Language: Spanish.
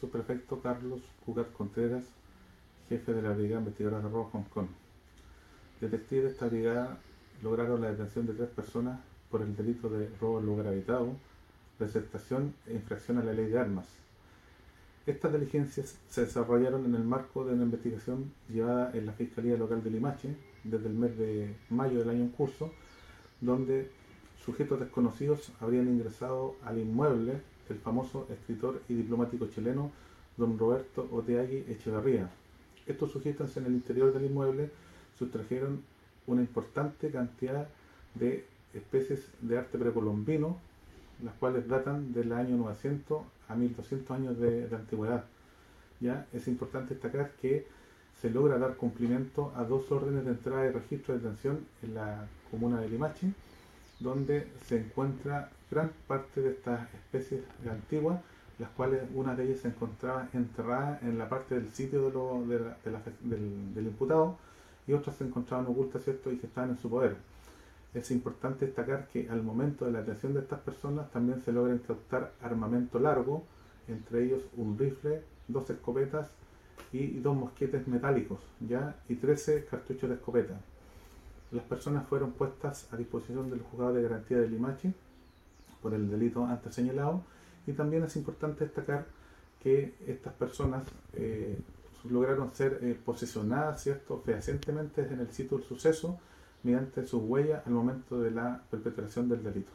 subprefecto Carlos Cugat Contreras, jefe de la Brigada Investigadora de Robo Hong Kong. Detectives de esta brigada lograron la detención de tres personas por el delito de robo en lugar habitado, receptación e infracción a la ley de armas. Estas diligencias se desarrollaron en el marco de una investigación llevada en la Fiscalía Local de Limache desde el mes de mayo del año en curso, donde sujetos desconocidos habrían ingresado al inmueble del famoso escritor y diplomático chileno don Roberto Oteagui Echeverría. Estos sujetos en el interior del inmueble sustrajeron una importante cantidad de especies de arte precolombino, las cuales datan del año 900 a 1200 años de, de antigüedad. Ya es importante destacar que se logra dar cumplimiento a dos órdenes de entrada y registro de detención en la comuna de Limache, donde se encuentra gran parte de estas especies antiguas, las cuales una de ellas se encontraba enterrada en la parte del sitio de lo, del, imputado y otras se encontraban ocultas ¿cierto? y que estaban en su poder. Es importante destacar que al momento de la detención de estas personas también se logra incautar armamento largo, entre ellos un rifle, dos escopetas y dos mosquetes metálicos, ya y 13 cartuchos de escopeta. Las personas fueron puestas a disposición del juzgado de garantía de Limache por el delito antes señalado y también es importante destacar que estas personas eh, lograron ser eh, posesionadas ¿cierto? fehacientemente en el sitio del suceso mediante sus huellas al momento de la perpetración del delito.